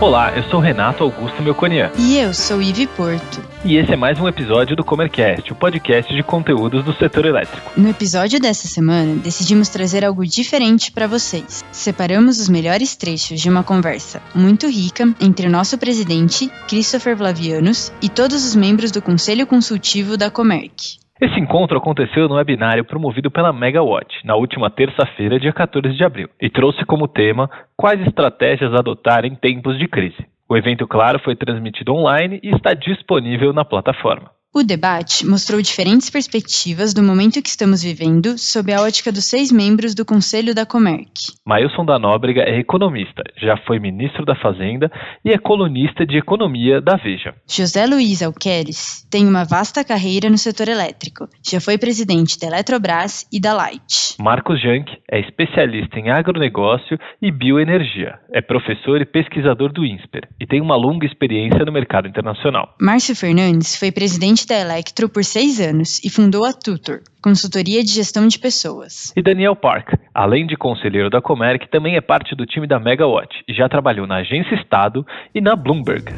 Olá, eu sou Renato Augusto Melconian. E eu sou Ivi Porto. E esse é mais um episódio do Comercast, o podcast de conteúdos do setor elétrico. No episódio dessa semana, decidimos trazer algo diferente para vocês. Separamos os melhores trechos de uma conversa muito rica entre o nosso presidente, Christopher Vlavianos, e todos os membros do Conselho Consultivo da Comerc. Esse encontro aconteceu no webinário promovido pela Megawatt na última terça-feira, dia 14 de abril, e trouxe como tema quais estratégias adotar em tempos de crise. O evento, claro, foi transmitido online e está disponível na plataforma. O debate mostrou diferentes perspectivas do momento que estamos vivendo sob a ótica dos seis membros do Conselho da Comerc. Mailson da Nóbrega é economista, já foi ministro da Fazenda e é colunista de economia da Veja. José Luiz Alqueres tem uma vasta carreira no setor elétrico, já foi presidente da Eletrobras e da Light. Marcos Jank é especialista em agronegócio e bioenergia, é professor e pesquisador do INSPER e tem uma longa experiência no mercado internacional. Márcio Fernandes foi presidente presidente da Electro por seis anos e fundou a Tutor, consultoria de gestão de pessoas. E Daniel Park, além de conselheiro da Comerc, também é parte do time da Megawatt e já trabalhou na Agência Estado e na Bloomberg.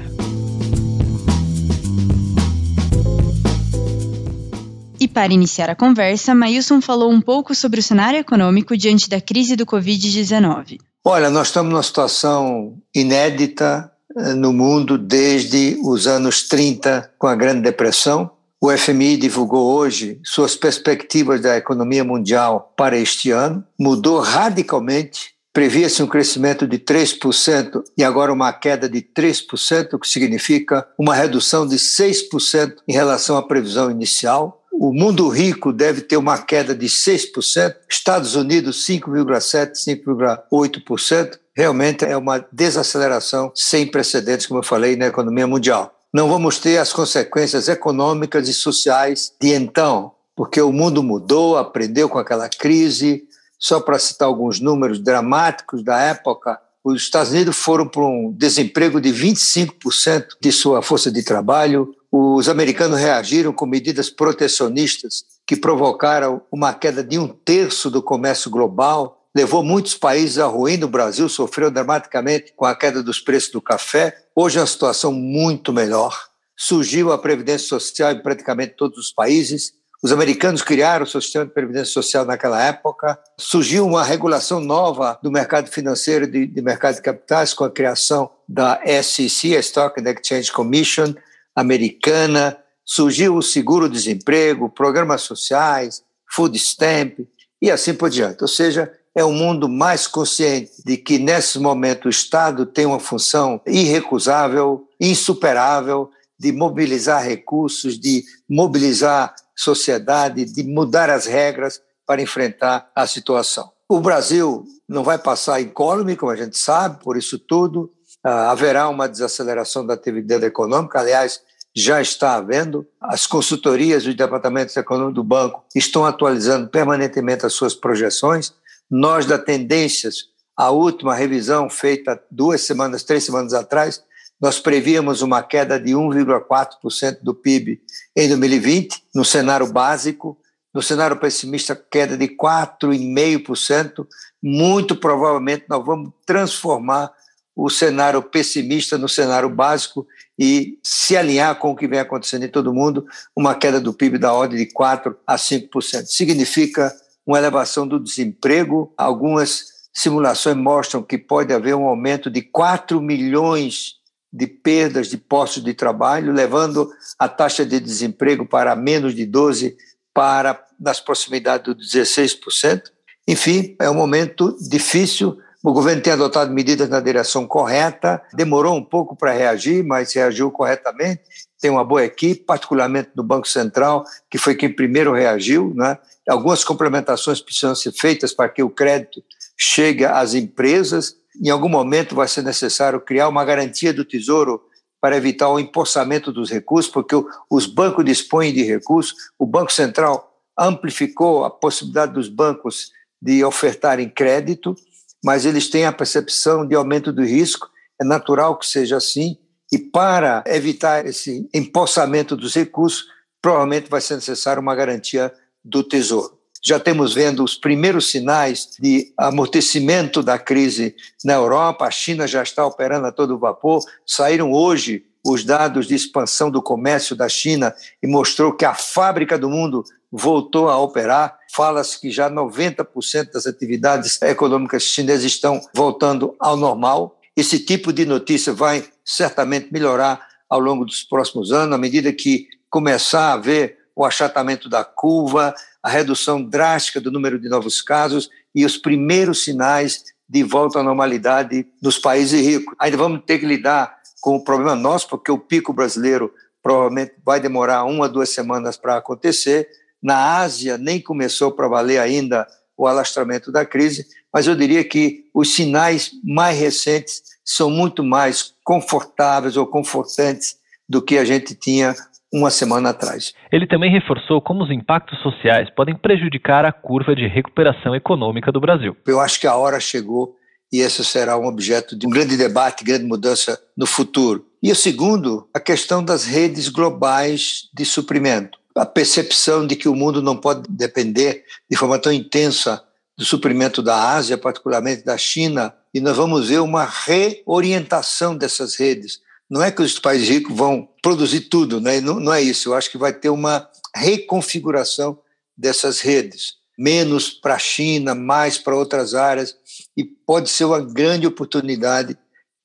E para iniciar a conversa, Mailson falou um pouco sobre o cenário econômico diante da crise do Covid-19. Olha, nós estamos numa situação inédita, no mundo desde os anos 30, com a Grande Depressão. O FMI divulgou hoje suas perspectivas da economia mundial para este ano, mudou radicalmente. Previa-se um crescimento de 3% e agora uma queda de 3%, o que significa uma redução de 6% em relação à previsão inicial. O mundo rico deve ter uma queda de 6%, Estados Unidos 5,7%, 5,8%, realmente é uma desaceleração sem precedentes, como eu falei, na economia mundial. Não vamos ter as consequências econômicas e sociais de então, porque o mundo mudou, aprendeu com aquela crise. Só para citar alguns números dramáticos da época, os Estados Unidos foram para um desemprego de 25% de sua força de trabalho. Os americanos reagiram com medidas protecionistas que provocaram uma queda de um terço do comércio global levou muitos países à ruína. O Brasil sofreu dramaticamente com a queda dos preços do café. Hoje é uma situação muito melhor. Surgiu a Previdência Social em praticamente todos os países. Os americanos criaram o seu sistema de previdência social naquela época. Surgiu uma regulação nova do mercado financeiro de, de mercado de capitais com a criação da SEC, a Stock and Exchange Commission americana. Surgiu o seguro-desemprego, programas sociais, food stamp e assim por diante. Ou seja, é um mundo mais consciente de que, nesse momento, o Estado tem uma função irrecusável, insuperável, de mobilizar recursos, de mobilizar sociedade, de mudar as regras para enfrentar a situação. O Brasil não vai passar incólume, como a gente sabe, por isso tudo. Ah, haverá uma desaceleração da atividade econômica, aliás, já está havendo. As consultorias dos departamentos econômicos do banco estão atualizando permanentemente as suas projeções nós, da Tendências, a última revisão feita duas semanas, três semanas atrás, nós prevíamos uma queda de 1,4% do PIB em 2020, no cenário básico. No cenário pessimista, queda de 4,5%. Muito provavelmente nós vamos transformar o cenário pessimista no cenário básico e se alinhar com o que vem acontecendo em todo mundo, uma queda do PIB da ordem de 4 a 5%. Significa uma elevação do desemprego. Algumas simulações mostram que pode haver um aumento de 4 milhões de perdas de postos de trabalho, levando a taxa de desemprego para menos de 12 para nas proximidades dos 16%. Enfim, é um momento difícil. O governo tem adotado medidas na direção correta, demorou um pouco para reagir, mas reagiu corretamente. Tem uma boa equipe, particularmente do Banco Central, que foi quem primeiro reagiu, né? Algumas complementações precisam ser feitas para que o crédito chegue às empresas. Em algum momento vai ser necessário criar uma garantia do Tesouro para evitar o empossamento dos recursos, porque os bancos dispõem de recursos. O Banco Central amplificou a possibilidade dos bancos de ofertarem crédito, mas eles têm a percepção de aumento do risco. É natural que seja assim. E para evitar esse empossamento dos recursos, provavelmente vai ser necessário uma garantia do Tesouro. já temos vendo os primeiros sinais de amortecimento da crise na Europa, a China já está operando a todo vapor, saíram hoje os dados de expansão do comércio da China e mostrou que a fábrica do mundo voltou a operar. Fala-se que já 90% das atividades econômicas chinesas estão voltando ao normal. Esse tipo de notícia vai certamente melhorar ao longo dos próximos anos, à medida que começar a haver o achatamento da curva, a redução drástica do número de novos casos e os primeiros sinais de volta à normalidade nos países ricos. Ainda vamos ter que lidar com o problema nosso, porque o pico brasileiro provavelmente vai demorar uma, duas semanas para acontecer. Na Ásia, nem começou para valer ainda o alastramento da crise, mas eu diria que os sinais mais recentes são muito mais confortáveis ou confortantes do que a gente tinha uma semana atrás. Ele também reforçou como os impactos sociais podem prejudicar a curva de recuperação econômica do Brasil. Eu acho que a hora chegou e esse será um objeto de um grande debate, grande mudança no futuro. E o segundo, a questão das redes globais de suprimento. A percepção de que o mundo não pode depender de forma tão intensa do suprimento da Ásia, particularmente da China, e nós vamos ver uma reorientação dessas redes. Não é que os países ricos vão produzir tudo, né? não, não é isso. Eu acho que vai ter uma reconfiguração dessas redes menos para a China, mais para outras áreas, e pode ser uma grande oportunidade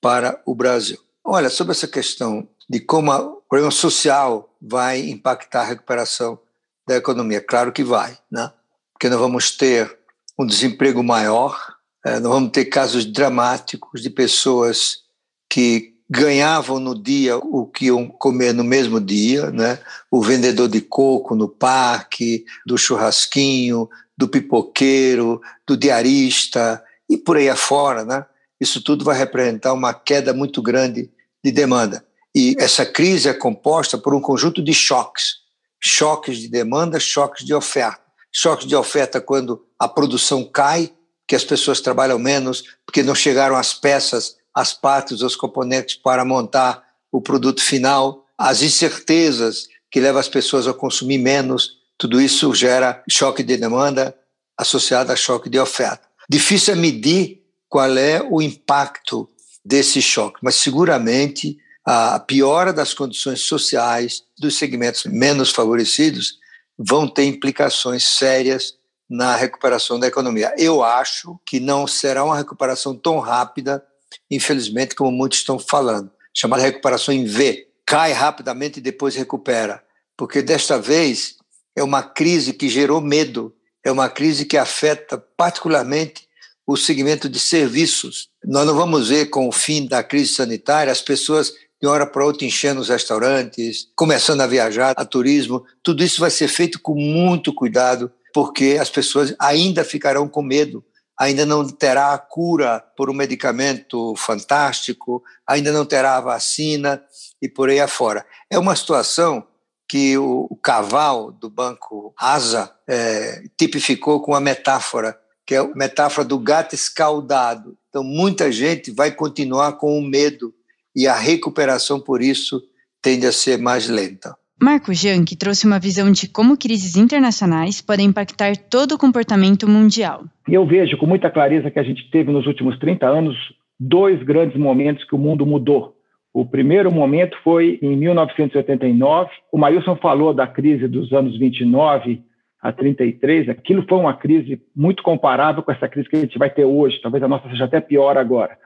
para o Brasil. Olha, sobre essa questão de como o problema social vai impactar a recuperação da economia, claro que vai, né? porque nós vamos ter um desemprego maior, eh, nós vamos ter casos dramáticos de pessoas que ganhavam no dia o que iam comer no mesmo dia, né? O vendedor de coco no parque, do churrasquinho, do pipoqueiro, do diarista e por aí afora, né? Isso tudo vai representar uma queda muito grande de demanda. E essa crise é composta por um conjunto de choques, choques de demanda, choques de oferta. Choques de oferta quando a produção cai, que as pessoas trabalham menos porque não chegaram as peças as partes, os componentes para montar o produto final, as incertezas que levam as pessoas a consumir menos, tudo isso gera choque de demanda associado a choque de oferta. Difícil é medir qual é o impacto desse choque, mas seguramente a piora das condições sociais dos segmentos menos favorecidos vão ter implicações sérias na recuperação da economia. Eu acho que não será uma recuperação tão rápida infelizmente, como muitos estão falando, chamada recuperação em V. Cai rapidamente e depois recupera. Porque desta vez é uma crise que gerou medo, é uma crise que afeta particularmente o segmento de serviços. Nós não vamos ver com o fim da crise sanitária as pessoas de uma hora para outra enchendo os restaurantes, começando a viajar, a turismo. Tudo isso vai ser feito com muito cuidado, porque as pessoas ainda ficarão com medo ainda não terá a cura por um medicamento fantástico, ainda não terá a vacina e por aí afora. É uma situação que o, o Caval, do Banco Asa, é, tipificou com uma metáfora, que é a metáfora do gato escaldado. Então, muita gente vai continuar com o medo e a recuperação, por isso, tende a ser mais lenta. Marco Janck trouxe uma visão de como crises internacionais podem impactar todo o comportamento mundial. Eu vejo com muita clareza que a gente teve nos últimos 30 anos dois grandes momentos que o mundo mudou. O primeiro momento foi em 1989. O Mailson falou da crise dos anos 29 a 33. Aquilo foi uma crise muito comparável com essa crise que a gente vai ter hoje. Talvez a nossa seja até pior agora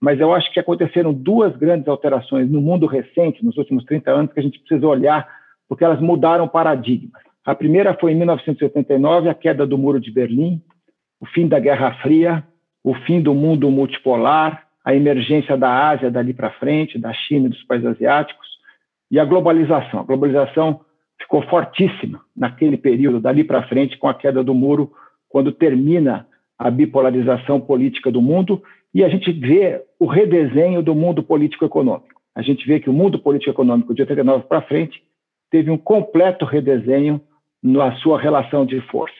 mas eu acho que aconteceram duas grandes alterações no mundo recente, nos últimos 30 anos, que a gente precisa olhar, porque elas mudaram paradigmas. A primeira foi em 1989, a queda do Muro de Berlim, o fim da Guerra Fria, o fim do mundo multipolar, a emergência da Ásia dali para frente, da China e dos países asiáticos, e a globalização. A globalização ficou fortíssima naquele período, dali para frente, com a queda do muro, quando termina a bipolarização política do mundo e a gente vê o redesenho do mundo político-econômico. A gente vê que o mundo político-econômico de 89 para frente teve um completo redesenho na sua relação de forças.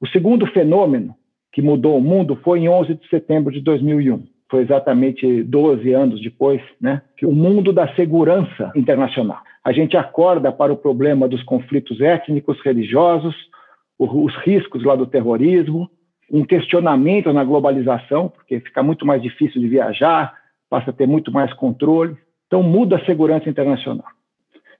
O segundo fenômeno que mudou o mundo foi em 11 de setembro de 2001. Foi exatamente 12 anos depois, né, que o mundo da segurança internacional. A gente acorda para o problema dos conflitos étnicos, religiosos, os riscos lá do terrorismo, um questionamento na globalização, porque fica muito mais difícil de viajar, passa a ter muito mais controle. Então, muda a segurança internacional.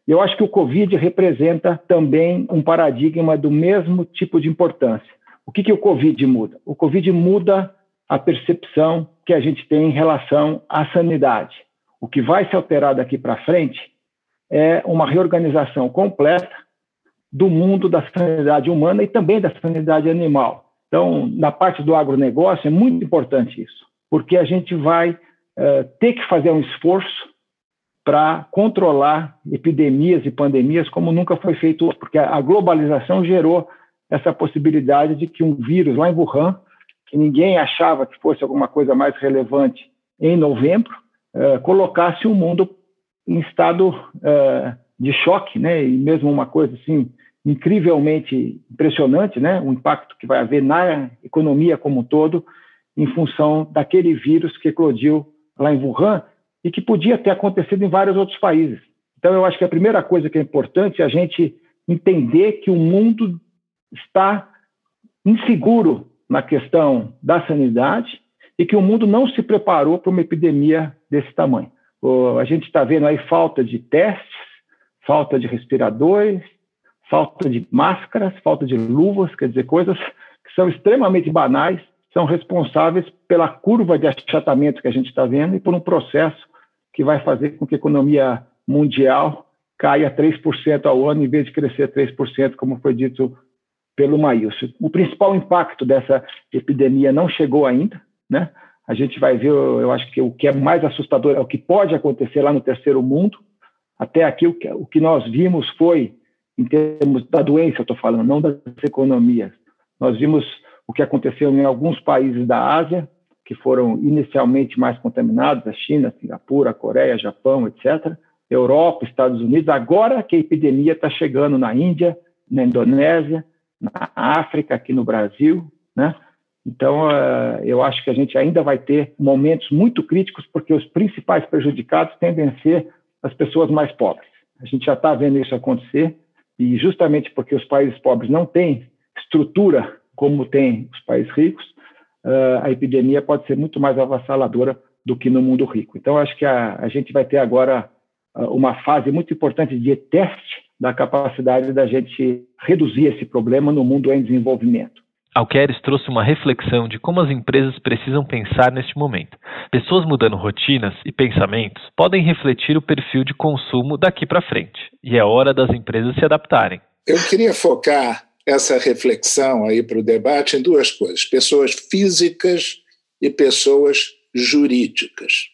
Eu acho que o Covid representa também um paradigma do mesmo tipo de importância. O que, que o Covid muda? O Covid muda a percepção que a gente tem em relação à sanidade. O que vai se alterar daqui para frente é uma reorganização completa do mundo da sanidade humana e também da sanidade animal. Então, na parte do agronegócio, é muito importante isso, porque a gente vai uh, ter que fazer um esforço para controlar epidemias e pandemias como nunca foi feito, porque a globalização gerou essa possibilidade de que um vírus lá em Wuhan, que ninguém achava que fosse alguma coisa mais relevante em novembro, uh, colocasse o mundo em estado uh, de choque, né? E mesmo uma coisa assim incrivelmente impressionante, né? O impacto que vai haver na economia como um todo em função daquele vírus que eclodiu lá em Wuhan e que podia ter acontecido em vários outros países. Então, eu acho que a primeira coisa que é importante é a gente entender que o mundo está inseguro na questão da sanidade e que o mundo não se preparou para uma epidemia desse tamanho. A gente está vendo aí falta de testes, falta de respiradores, falta de máscaras, falta de luvas, quer dizer, coisas que são extremamente banais, são responsáveis pela curva de achatamento que a gente está vendo e por um processo que vai fazer com que a economia mundial caia 3% ao ano em vez de crescer 3%, como foi dito pelo Maílson. O principal impacto dessa epidemia não chegou ainda, né? A gente vai ver, eu acho que o que é mais assustador é o que pode acontecer lá no terceiro mundo. Até aqui, o que, o que nós vimos foi em termos da doença, eu estou falando, não das economias. Nós vimos o que aconteceu em alguns países da Ásia, que foram inicialmente mais contaminados, a China, Singapura, Coreia, Japão, etc., Europa, Estados Unidos, agora que a epidemia está chegando na Índia, na Indonésia, na África, aqui no Brasil, né? Então, uh, eu acho que a gente ainda vai ter momentos muito críticos, porque os principais prejudicados tendem a ser as pessoas mais pobres. A gente já está vendo isso acontecer, e justamente porque os países pobres não têm estrutura como têm os países ricos, uh, a epidemia pode ser muito mais avassaladora do que no mundo rico. Então, acho que a, a gente vai ter agora uh, uma fase muito importante de teste da capacidade da gente reduzir esse problema no mundo em desenvolvimento. Alqueres trouxe uma reflexão de como as empresas precisam pensar neste momento. Pessoas mudando rotinas e pensamentos podem refletir o perfil de consumo daqui para frente, e é hora das empresas se adaptarem. Eu queria focar essa reflexão aí para o debate em duas coisas: pessoas físicas e pessoas jurídicas.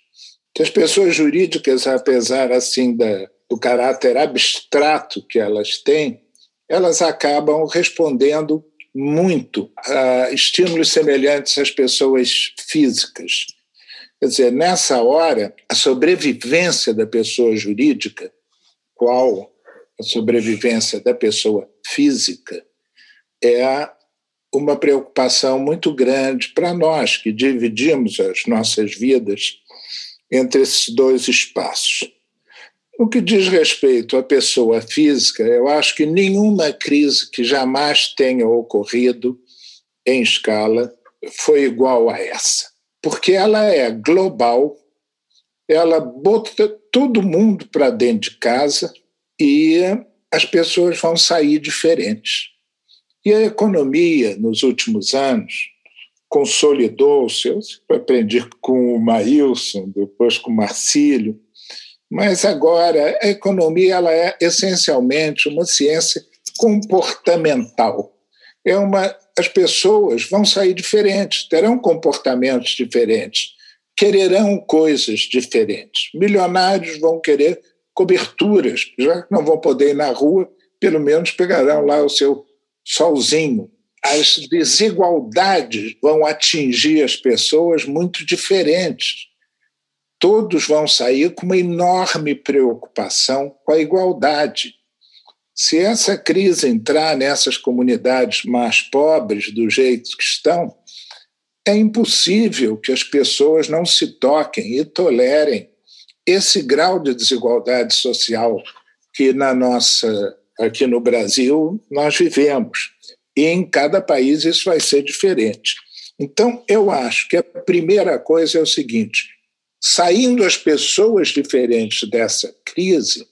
Que as pessoas jurídicas, apesar assim da, do caráter abstrato que elas têm, elas acabam respondendo muito a estímulos semelhantes às pessoas físicas. Quer dizer, nessa hora, a sobrevivência da pessoa jurídica, qual a sobrevivência da pessoa física, é uma preocupação muito grande para nós que dividimos as nossas vidas entre esses dois espaços. No que diz respeito à pessoa física, eu acho que nenhuma crise que jamais tenha ocorrido em escala foi igual a essa, porque ela é global, ela bota todo mundo para dentro de casa e as pessoas vão sair diferentes. E a economia, nos últimos anos, consolidou-se. Eu aprendi com o Maílson, depois com o Marcílio, mas agora a economia ela é essencialmente uma ciência comportamental. É uma as pessoas vão sair diferentes, terão comportamentos diferentes, quererão coisas diferentes. Milionários vão querer coberturas, já que não vão poder ir na rua, pelo menos pegarão lá o seu solzinho. As desigualdades vão atingir as pessoas muito diferentes todos vão sair com uma enorme preocupação com a igualdade. Se essa crise entrar nessas comunidades mais pobres do jeito que estão, é impossível que as pessoas não se toquem e tolerem esse grau de desigualdade social que na nossa aqui no Brasil nós vivemos. E em cada país isso vai ser diferente. Então, eu acho que a primeira coisa é o seguinte: saindo as pessoas diferentes dessa crise,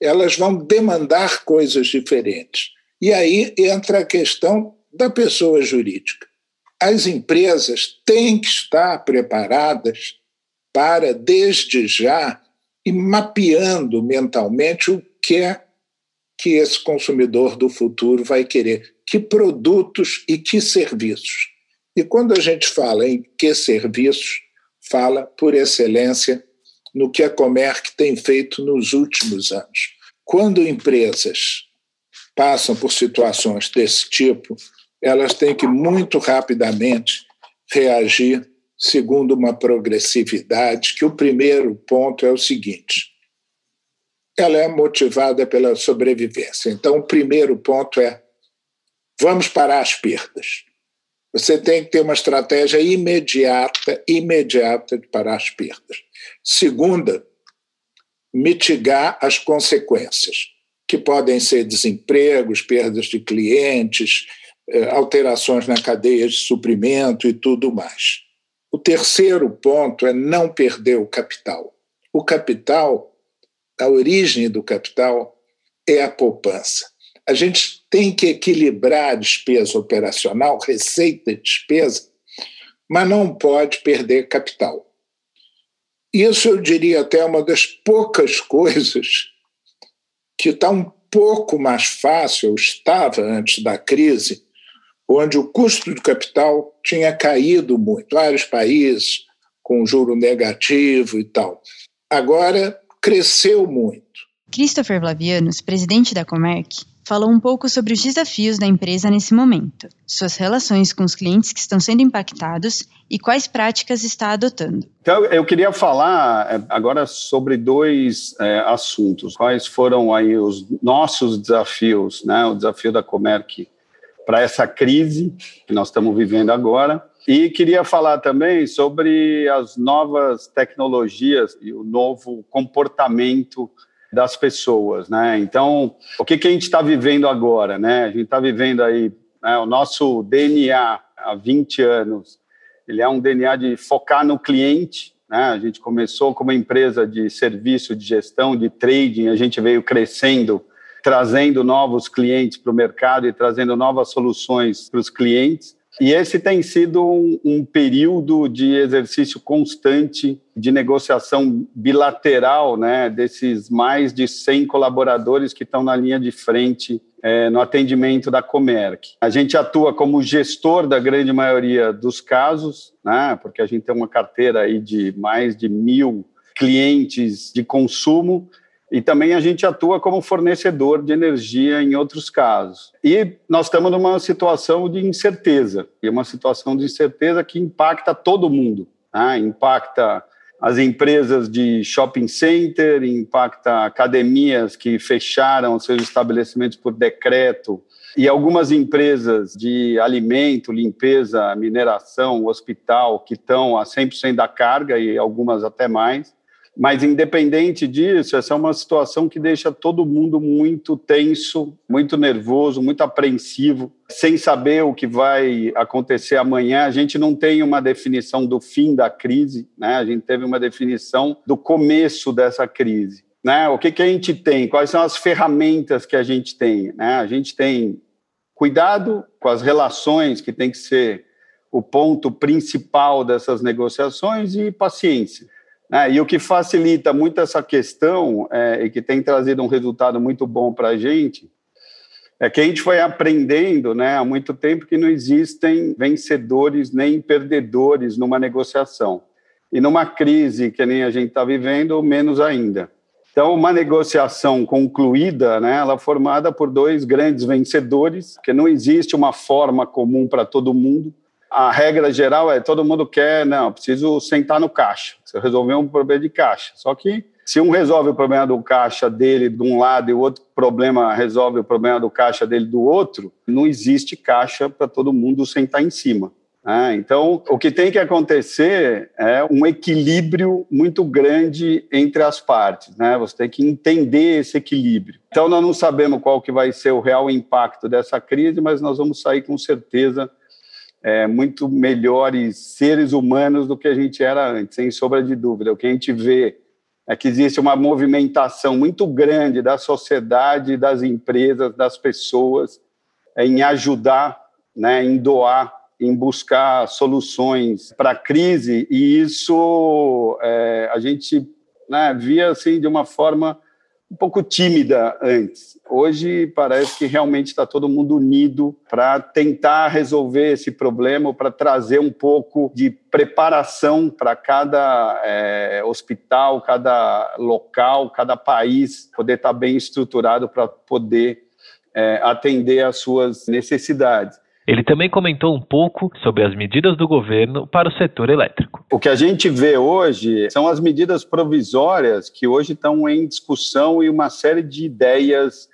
elas vão demandar coisas diferentes. E aí entra a questão da pessoa jurídica. As empresas têm que estar preparadas para, desde já, ir mapeando mentalmente o que é que esse consumidor do futuro vai querer, que produtos e que serviços. E quando a gente fala em que serviços, fala por excelência no que a Comerc tem feito nos últimos anos. Quando empresas passam por situações desse tipo, elas têm que muito rapidamente reagir segundo uma progressividade, que o primeiro ponto é o seguinte: ela é motivada pela sobrevivência. Então, o primeiro ponto é vamos parar as perdas. Você tem que ter uma estratégia imediata, imediata de parar as perdas. Segunda, mitigar as consequências, que podem ser desempregos, perdas de clientes, eh, alterações na cadeia de suprimento e tudo mais. O terceiro ponto é não perder o capital. O capital, a origem do capital é a poupança. A gente tem que equilibrar despesa operacional, receita e despesa, mas não pode perder capital. Isso eu diria até uma das poucas coisas que está um pouco mais fácil, estava antes da crise, onde o custo de capital tinha caído muito, vários países com juro negativo e tal. Agora cresceu muito. Christopher Vlavianos, presidente da Comerc, falou um pouco sobre os desafios da empresa nesse momento, suas relações com os clientes que estão sendo impactados e quais práticas está adotando. Então, eu queria falar é, agora sobre dois é, assuntos. Quais foram aí os nossos desafios, né? O desafio da Comerc para essa crise que nós estamos vivendo agora. E queria falar também sobre as novas tecnologias e o novo comportamento das pessoas, né? Então, o que, que a gente está vivendo agora, né? A gente está vivendo aí né, o nosso DNA há 20 anos. Ele é um DNA de focar no cliente, né? A gente começou como empresa de serviço de gestão, de trading, a gente veio crescendo, trazendo novos clientes para o mercado e trazendo novas soluções para os clientes. E esse tem sido um, um, período de exercício constante de negociação bilateral, né, desses mais de 100 colaboradores que estão na linha de frente é, no atendimento da Comerc. A gente atua como gestor da grande maioria dos casos, né, porque a gente tem uma carteira aí de mais de mil clientes de consumo e também a gente atua como fornecedor de energia em outros casos. E nós estamos numa situação de incerteza, e uma situação de incerteza que impacta todo mundo. Né? Impacta as empresas de shopping center, impacta academias que fecharam seus estabelecimentos por decreto, e algumas empresas de alimento, limpeza, mineração, hospital, que estão a 100% da carga e algumas até mais. Mas, independente disso, essa é uma situação que deixa todo mundo muito tenso, muito nervoso, muito apreensivo, sem saber o que vai acontecer amanhã. A gente não tem uma definição do fim da crise, né? a gente teve uma definição do começo dessa crise. Né? O que, que a gente tem? Quais são as ferramentas que a gente tem? Né? A gente tem cuidado com as relações, que tem que ser o ponto principal dessas negociações, e paciência. É, e o que facilita muito essa questão é, e que tem trazido um resultado muito bom para a gente é que a gente foi aprendendo né, há muito tempo que não existem vencedores nem perdedores numa negociação. E numa crise que nem a gente está vivendo, menos ainda. Então, uma negociação concluída, né, ela é formada por dois grandes vencedores, que não existe uma forma comum para todo mundo a regra geral é todo mundo quer, não, preciso sentar no caixa, você resolver um problema de caixa. Só que se um resolve o problema do caixa dele de um lado e o outro problema resolve o problema do caixa dele do outro, não existe caixa para todo mundo sentar em cima. Né? então, o que tem que acontecer é um equilíbrio muito grande entre as partes. Né? Você tem que entender esse equilíbrio. Então, nós não sabemos qual que vai ser o real impacto dessa crise, mas nós vamos sair com certeza é, muito melhores seres humanos do que a gente era antes, sem sombra de dúvida. O que a gente vê é que existe uma movimentação muito grande da sociedade, das empresas, das pessoas em ajudar, né, em doar, em buscar soluções para a crise, e isso é, a gente né, via assim de uma forma um pouco tímida antes. Hoje parece que realmente está todo mundo unido para tentar resolver esse problema, para trazer um pouco de preparação para cada é, hospital, cada local, cada país poder estar tá bem estruturado para poder é, atender às suas necessidades. Ele também comentou um pouco sobre as medidas do governo para o setor elétrico. O que a gente vê hoje são as medidas provisórias que hoje estão em discussão e uma série de ideias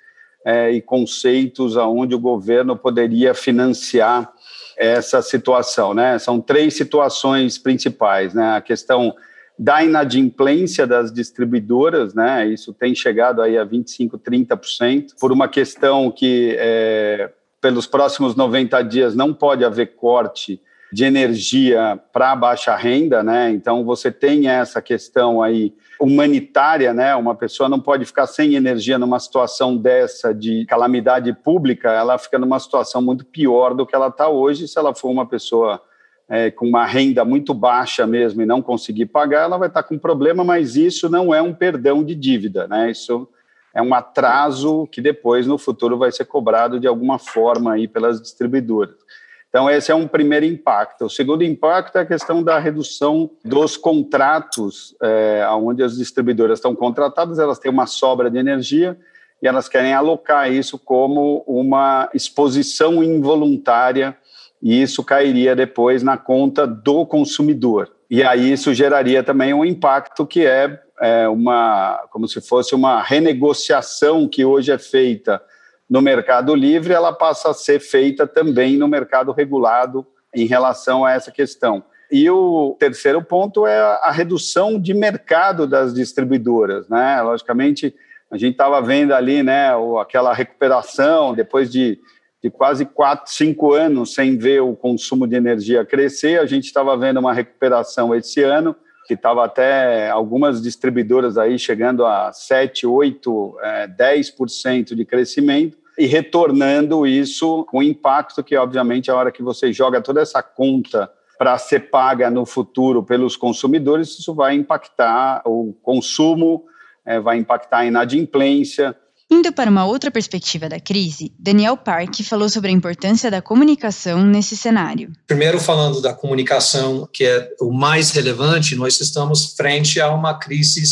é, e conceitos aonde o governo poderia financiar essa situação, né? São três situações principais, né? A questão da inadimplência das distribuidoras, né? Isso tem chegado aí a 25, 30%, por uma questão que é, pelos próximos 90 dias não pode haver corte de energia para baixa renda, né? Então você tem essa questão aí humanitária, né? Uma pessoa não pode ficar sem energia numa situação dessa de calamidade pública, ela fica numa situação muito pior do que ela está hoje. Se ela for uma pessoa é, com uma renda muito baixa mesmo e não conseguir pagar, ela vai estar tá com problema, mas isso não é um perdão de dívida, né? Isso é um atraso que depois, no futuro, vai ser cobrado de alguma forma aí pelas distribuidoras. Então, esse é um primeiro impacto. O segundo impacto é a questão da redução dos contratos, é, onde as distribuidoras estão contratadas, elas têm uma sobra de energia e elas querem alocar isso como uma exposição involuntária e isso cairia depois na conta do consumidor. E aí isso geraria também um impacto que é é, uma, como se fosse uma renegociação que hoje é feita no mercado livre, ela passa a ser feita também no mercado regulado em relação a essa questão. E o terceiro ponto é a redução de mercado das distribuidoras, né? Logicamente, a gente estava vendo ali, né, aquela recuperação depois de, de quase quatro, cinco anos sem ver o consumo de energia crescer, a gente estava vendo uma recuperação esse ano que estava até algumas distribuidoras aí chegando a 7, 8, é, 10% de crescimento e retornando isso com impacto que, obviamente, a hora que você joga toda essa conta para ser paga no futuro pelos consumidores, isso vai impactar o consumo, é, vai impactar a inadimplência, Indo para uma outra perspectiva da crise, Daniel Park falou sobre a importância da comunicação nesse cenário. Primeiro, falando da comunicação, que é o mais relevante, nós estamos frente a uma crise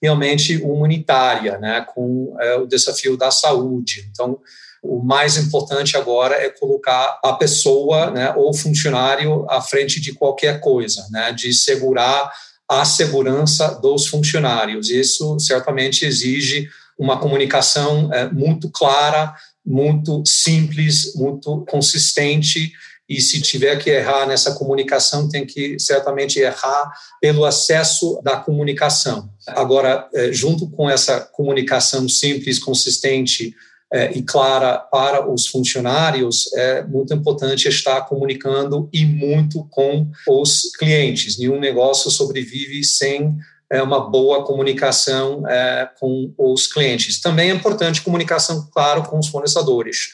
realmente humanitária, né, com é, o desafio da saúde. Então, o mais importante agora é colocar a pessoa, né, ou funcionário à frente de qualquer coisa, né, de segurar a segurança dos funcionários. Isso certamente exige uma comunicação é, muito clara, muito simples, muito consistente. E se tiver que errar nessa comunicação, tem que certamente errar pelo acesso da comunicação. Agora, é, junto com essa comunicação simples, consistente é, e clara para os funcionários, é muito importante estar comunicando e muito com os clientes. Nenhum negócio sobrevive sem é, uma boa comunicação é, com os clientes. Também é importante comunicação, claro, com os fornecedores.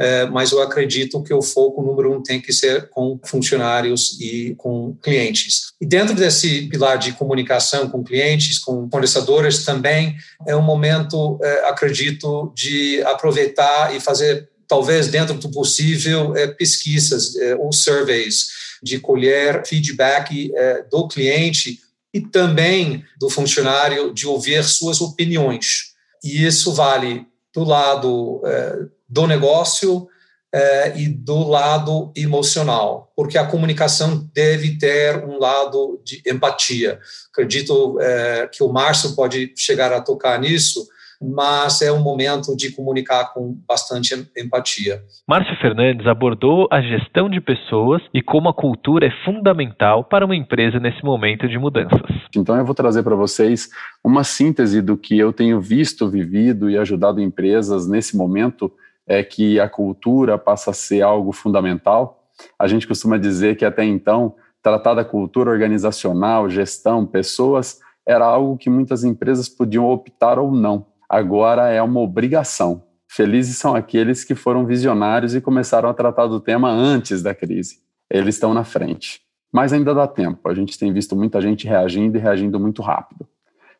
É, mas eu acredito que o foco número um tem que ser com funcionários e com clientes. E dentro desse pilar de comunicação com clientes, com fornecedores, também é um momento, é, acredito, de aproveitar e fazer, talvez dentro do possível, é, pesquisas é, ou surveys, de colher feedback é, do cliente e também do funcionário de ouvir suas opiniões. E isso vale do lado é, do negócio é, e do lado emocional, porque a comunicação deve ter um lado de empatia. Acredito é, que o Márcio pode chegar a tocar nisso. Mas é um momento de comunicar com bastante empatia. Márcio Fernandes abordou a gestão de pessoas e como a cultura é fundamental para uma empresa nesse momento de mudanças. Então eu vou trazer para vocês uma síntese do que eu tenho visto, vivido e ajudado empresas nesse momento é que a cultura passa a ser algo fundamental. A gente costuma dizer que até então tratar da cultura organizacional, gestão, pessoas era algo que muitas empresas podiam optar ou não agora é uma obrigação. Felizes são aqueles que foram visionários e começaram a tratar do tema antes da crise. Eles estão na frente. Mas ainda dá tempo. A gente tem visto muita gente reagindo e reagindo muito rápido.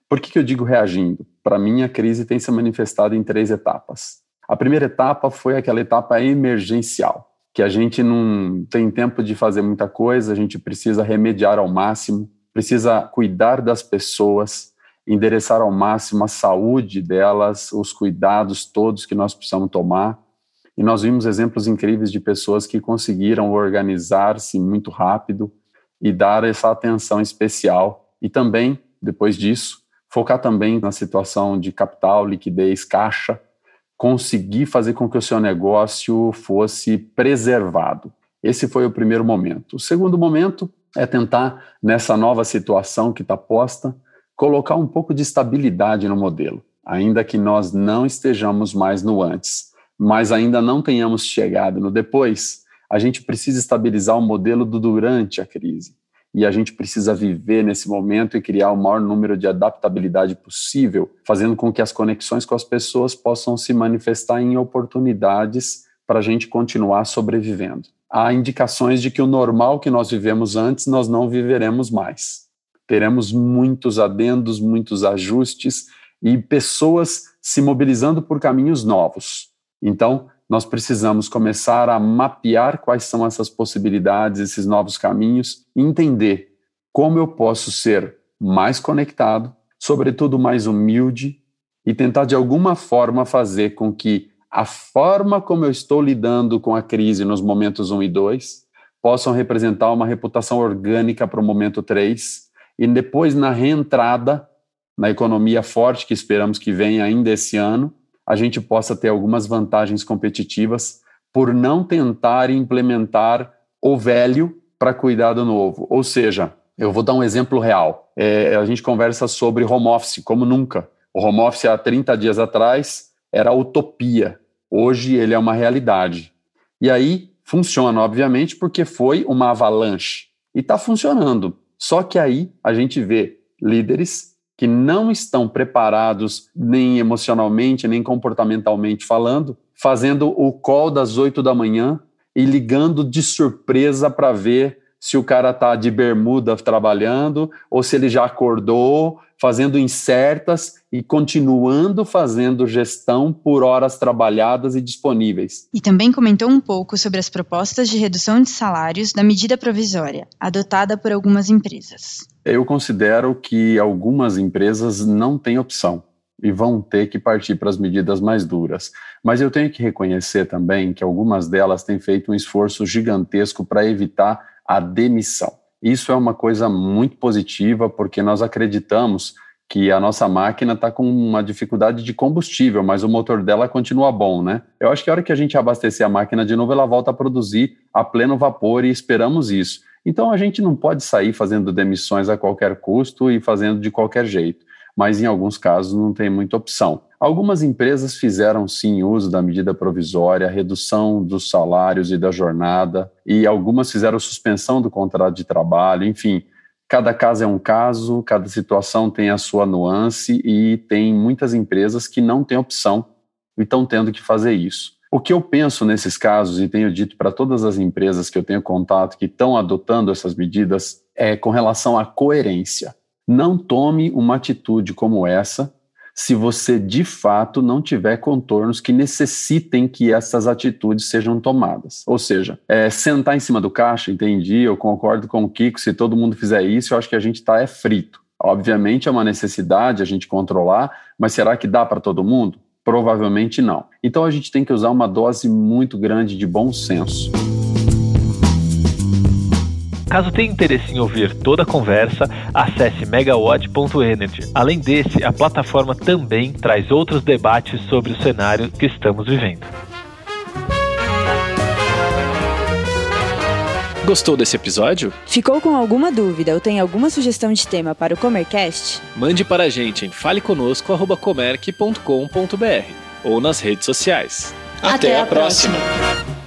Por que, que eu digo reagindo? Para mim, a crise tem se manifestado em três etapas. A primeira etapa foi aquela etapa emergencial, que a gente não tem tempo de fazer muita coisa, a gente precisa remediar ao máximo, precisa cuidar das pessoas, endereçar ao máximo a saúde delas, os cuidados todos que nós precisamos tomar. E nós vimos exemplos incríveis de pessoas que conseguiram organizar-se muito rápido e dar essa atenção especial. E também, depois disso, focar também na situação de capital, liquidez, caixa, conseguir fazer com que o seu negócio fosse preservado. Esse foi o primeiro momento. O segundo momento é tentar, nessa nova situação que está posta, colocar um pouco de estabilidade no modelo, ainda que nós não estejamos mais no antes, mas ainda não tenhamos chegado no depois, a gente precisa estabilizar o modelo do durante a crise. E a gente precisa viver nesse momento e criar o maior número de adaptabilidade possível, fazendo com que as conexões com as pessoas possam se manifestar em oportunidades para a gente continuar sobrevivendo. Há indicações de que o normal que nós vivemos antes, nós não viveremos mais teremos muitos adendos, muitos ajustes e pessoas se mobilizando por caminhos novos. Então, nós precisamos começar a mapear quais são essas possibilidades, esses novos caminhos, entender como eu posso ser mais conectado, sobretudo mais humilde, e tentar de alguma forma fazer com que a forma como eu estou lidando com a crise nos momentos 1 e 2 possam representar uma reputação orgânica para o momento 3 e depois na reentrada na economia forte que esperamos que venha ainda esse ano, a gente possa ter algumas vantagens competitivas por não tentar implementar o velho para cuidar do novo. Ou seja, eu vou dar um exemplo real. É, a gente conversa sobre home office como nunca. O home office há 30 dias atrás era utopia. Hoje ele é uma realidade. E aí funciona, obviamente, porque foi uma avalanche. E está funcionando. Só que aí a gente vê líderes que não estão preparados nem emocionalmente, nem comportamentalmente falando, fazendo o call das oito da manhã e ligando de surpresa para ver se o cara está de bermuda trabalhando ou se ele já acordou, fazendo incertas e continuando fazendo gestão por horas trabalhadas e disponíveis. E também comentou um pouco sobre as propostas de redução de salários da medida provisória, adotada por algumas empresas. Eu considero que algumas empresas não têm opção e vão ter que partir para as medidas mais duras. Mas eu tenho que reconhecer também que algumas delas têm feito um esforço gigantesco para evitar a demissão. Isso é uma coisa muito positiva, porque nós acreditamos que a nossa máquina está com uma dificuldade de combustível, mas o motor dela continua bom, né? Eu acho que a hora que a gente abastecer a máquina de novo, ela volta a produzir a pleno vapor e esperamos isso. Então a gente não pode sair fazendo demissões a qualquer custo e fazendo de qualquer jeito mas em alguns casos não tem muita opção. Algumas empresas fizeram sim uso da medida provisória, redução dos salários e da jornada, e algumas fizeram suspensão do contrato de trabalho, enfim. Cada caso é um caso, cada situação tem a sua nuance e tem muitas empresas que não têm opção e estão tendo que fazer isso. O que eu penso nesses casos, e tenho dito para todas as empresas que eu tenho contato que estão adotando essas medidas, é com relação à coerência. Não tome uma atitude como essa se você de fato não tiver contornos que necessitem que essas atitudes sejam tomadas. Ou seja, é, sentar em cima do caixa, entendi, eu concordo com o Kiko, se todo mundo fizer isso, eu acho que a gente está é frito. Obviamente é uma necessidade a gente controlar, mas será que dá para todo mundo? Provavelmente não. Então a gente tem que usar uma dose muito grande de bom senso. Caso tenha interesse em ouvir toda a conversa, acesse megawatt.energy. Além desse, a plataforma também traz outros debates sobre o cenário que estamos vivendo. Gostou desse episódio? Ficou com alguma dúvida ou tem alguma sugestão de tema para o Comercast? Mande para a gente em faleconosco.comerc.com.br ou nas redes sociais. Até, Até a, próxima. próxima.